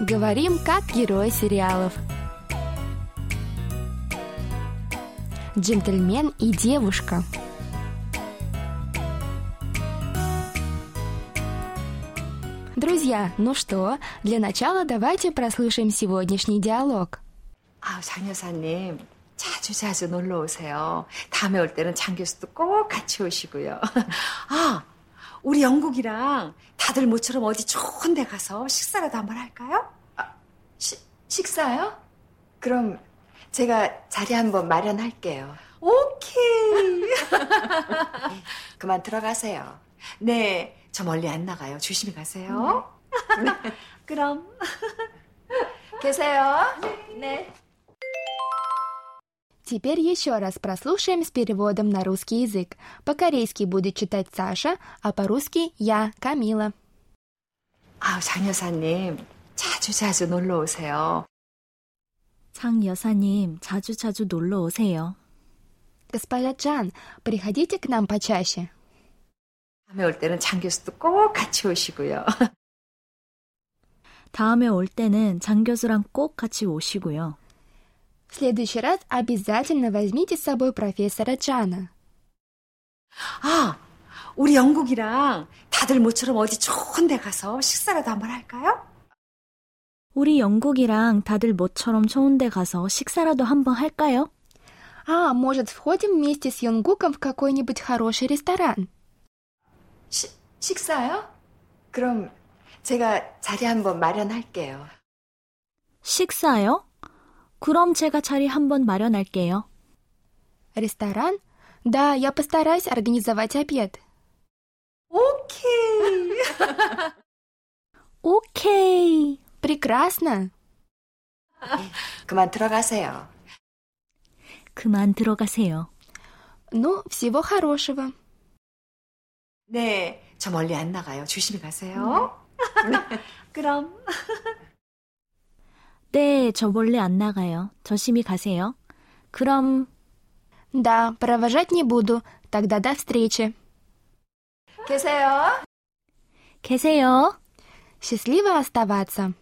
Говорим, как герои сериалов. Джентльмен и девушка. Друзья, ну что, для начала давайте прослушаем сегодняшний диалог. 아, 장 여사님 자주 자주 놀러 오세요. 다음에 올 때는 장 교수도 꼭 같이 오시고요. 아, 우리 영국이랑 다들 모처럼 어디 좋은 데 가서 식사라도 한번 할까요? 아, 시, 식사요? 그럼 제가 자리 한번 마련할게요. 오케이. 그만 들어가세요. 네, 저 멀리 안 나가요. 조심히 가세요. 그럼 계세요. 네. Теперь еще раз прослушаем с переводом на русский язык. По-корейски будет читать Саша, а по-русски я, Камила. 아, 장 여사님 자주 자주 놀러 오세요. 장 여사님, 자주자주 놀러 오세요. Госпожа Джан, приходите к нам почаще. 다음에 올 때는 장 교수도 꼭 같이 오시고요. 다음에 올 때는 장 교수랑 꼭 같이 오시고요. В следующий раз обязательно возьмите с собой профессора Джана. 아, 우리 영국이랑 다들 모처럼 어디 좋은 데 가서 식사라도 한번 할까요? 우리 영국이랑 다들 모처럼 좋은 데 가서 식사라도 한번 할까요? А, может, сходим вместе с Йонгуком в какой-нибудь хороший ресторан? 시, 식사요? 그럼 제가 자리 한번 마련할게요. 식사요? 그럼 제가 자리 한번 마련할게요. Ресторан? Да, я постараюсь организовать обед. 오케이. 오케이. Прекрасно. 그만 들어가세요. 그만 들어가세요. Ну, всего хорошего. 네, 저 멀리 안 나가요. 조심히 가세요. 그럼 네, 저 몰래 안 나가요. 조심히 가세요. 그럼 Да, провожать не буду. Тогда до встречи. 계세요. 계세요. Счастливо оставаться.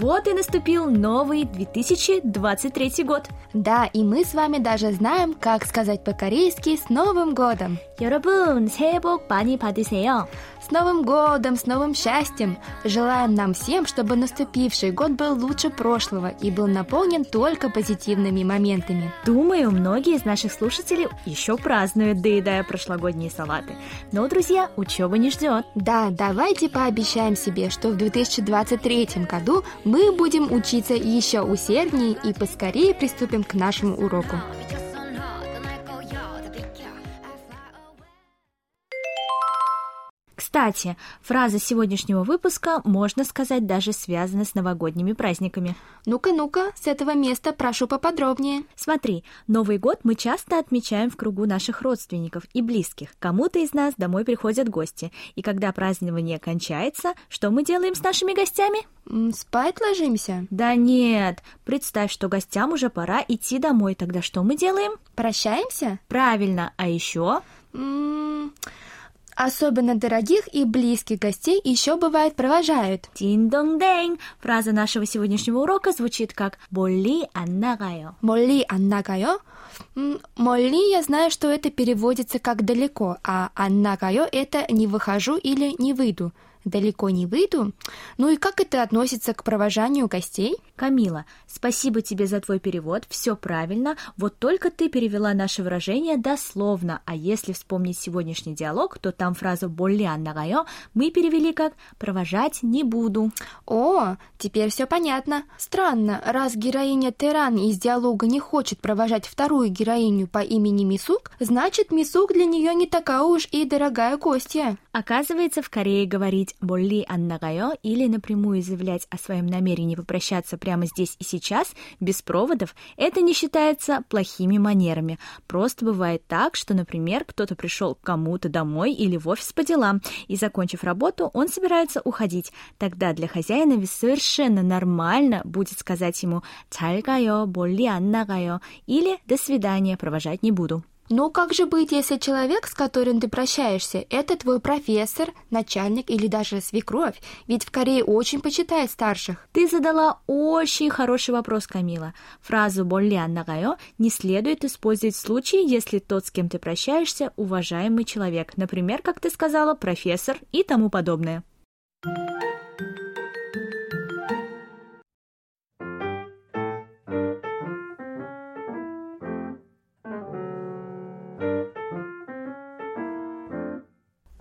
Вот и наступил новый 2023 год. Да, и мы с вами даже знаем, как сказать по-корейски «С Новым годом!» 여러분, 새해 복 많이 받으세요. С Новым годом, с новым счастьем! Желаем нам всем, чтобы наступивший год был лучше прошлого и был наполнен только позитивными моментами. Думаю, многие из наших слушателей еще празднуют, доедая прошлогодние салаты. Но, друзья, учеба не ждет. Да, давайте пообещаем себе, что в 2023 году мы будем учиться еще усерднее и поскорее приступим к нашему уроку. Кстати, фраза сегодняшнего выпуска, можно сказать, даже связана с новогодними праздниками. Ну-ка, ну-ка, с этого места прошу поподробнее. Смотри, Новый год мы часто отмечаем в кругу наших родственников и близких. Кому-то из нас домой приходят гости. И когда празднование кончается, что мы делаем с нашими гостями? Спать ложимся? Да нет, представь, что гостям уже пора идти домой. Тогда что мы делаем? Прощаемся? Правильно, а еще... М, Особенно дорогих и близких гостей еще бывает провожают. Дин-дон-дэнь! Фраза нашего сегодняшнего урока звучит как «Молли аннагайо». «Молли аннагайо» Молли, я знаю, что это переводится как «далеко», а «аннагайо» — это «не выхожу» или «не выйду» далеко не выйду. Ну и как это относится к провожанию гостей? Камила, спасибо тебе за твой перевод, все правильно, вот только ты перевела наше выражение дословно, а если вспомнить сегодняшний диалог, то там фразу более нагайо» мы перевели как «провожать не буду». О, теперь все понятно. Странно, раз героиня Теран из диалога не хочет провожать вторую героиню по имени Мисук, значит, Мисук для нее не такая уж и дорогая гостья. Оказывается, в Корее говорить «болли 안 나가요» или напрямую заявлять о своем намерении попрощаться прямо здесь и сейчас, без проводов, это не считается плохими манерами. Просто бывает так, что, например, кто-то пришел к кому-то домой или в офис по делам, и, закончив работу, он собирается уходить. Тогда для хозяина ведь совершенно нормально будет сказать ему «잘 가요», «멀리 안 나가요» или «до свидания, провожать не буду. Но как же быть, если человек, с которым ты прощаешься, это твой профессор, начальник или даже свекровь? Ведь в Корее очень почитают старших. Ты задала очень хороший вопрос, Камила. Фразу «болли аннагайо» не следует использовать в случае, если тот, с кем ты прощаешься, уважаемый человек. Например, как ты сказала, профессор и тому подобное.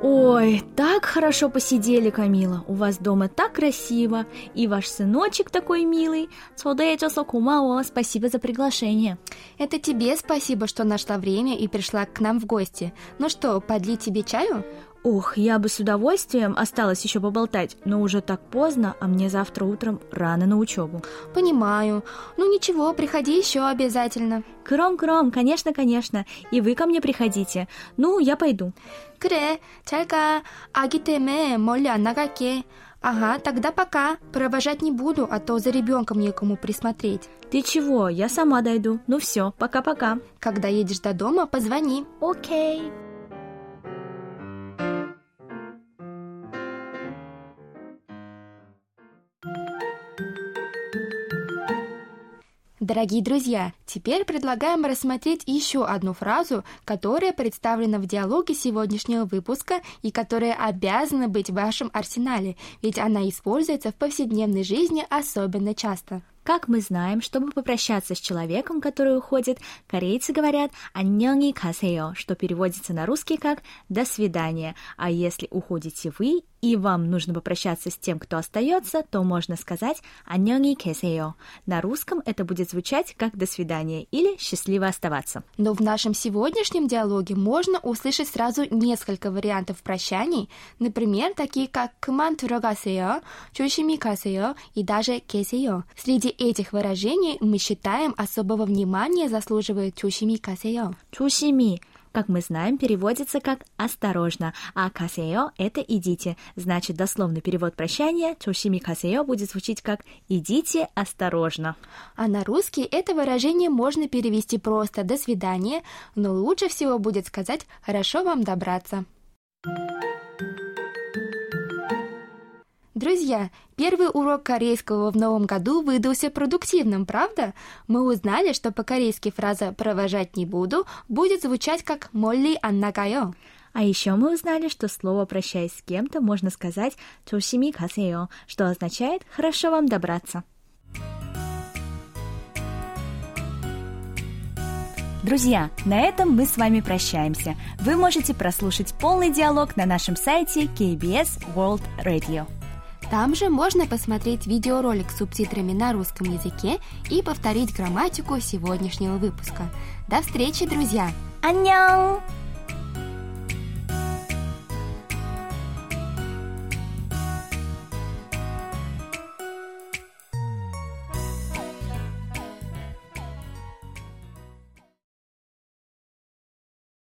Ой, так хорошо посидели, Камила. У вас дома так красиво. И ваш сыночек такой милый. Цодеджасо кумао, спасибо за приглашение. Это тебе спасибо, что нашла время и пришла к нам в гости. Ну что, подлить тебе чаю? Ох, я бы с удовольствием осталась еще поболтать, но уже так поздно, а мне завтра утром рано на учебу. Понимаю. Ну ничего, приходи еще обязательно. Кром-кром, конечно, конечно. И вы ко мне приходите. Ну, я пойду. 그래, 잘 가. 아기 때문에 멀리 안 나갈게. Ага, тогда пока. Провожать не буду, а то за ребенком некому присмотреть. Ты чего? Я сама дойду. Ну все, пока-пока. Когда едешь до дома, позвони. Окей. Okay. Дорогие друзья, теперь предлагаем рассмотреть еще одну фразу, которая представлена в диалоге сегодняшнего выпуска и которая обязана быть в вашем арсенале, ведь она используется в повседневной жизни особенно часто. Как мы знаем, чтобы попрощаться с человеком, который уходит, корейцы говорят «аннёнги касео», что переводится на русский как «до свидания», а если уходите вы и вам нужно попрощаться с тем, кто остается, то можно сказать «Аньонги кесео». На русском это будет звучать как «до свидания» или «счастливо оставаться». Но в нашем сегодняшнем диалоге можно услышать сразу несколько вариантов прощаний, например, такие как «кман турогасео», «чушими касео» и даже «кесео». Среди этих выражений мы считаем особого внимания заслуживает «чушими касео». «Чушими» как мы знаем, переводится как «осторожно», а «касео» — это «идите». Значит, дословный перевод прощания «чушими касео» будет звучить как «идите осторожно». А на русский это выражение можно перевести просто «до свидания», но лучше всего будет сказать «хорошо вам добраться». Друзья, первый урок корейского в новом году выдался продуктивным, правда? Мы узнали, что по-корейски фраза «провожать не буду» будет звучать как «молли аннагайо». А еще мы узнали, что слово «прощаясь с кем-то» можно сказать «чушими касео», что означает «хорошо вам добраться». Друзья, на этом мы с вами прощаемся. Вы можете прослушать полный диалог на нашем сайте KBS World Radio. Там же можно посмотреть видеоролик с субтитрами на русском языке и повторить грамматику сегодняшнего выпуска. До встречи, друзья! Аньян!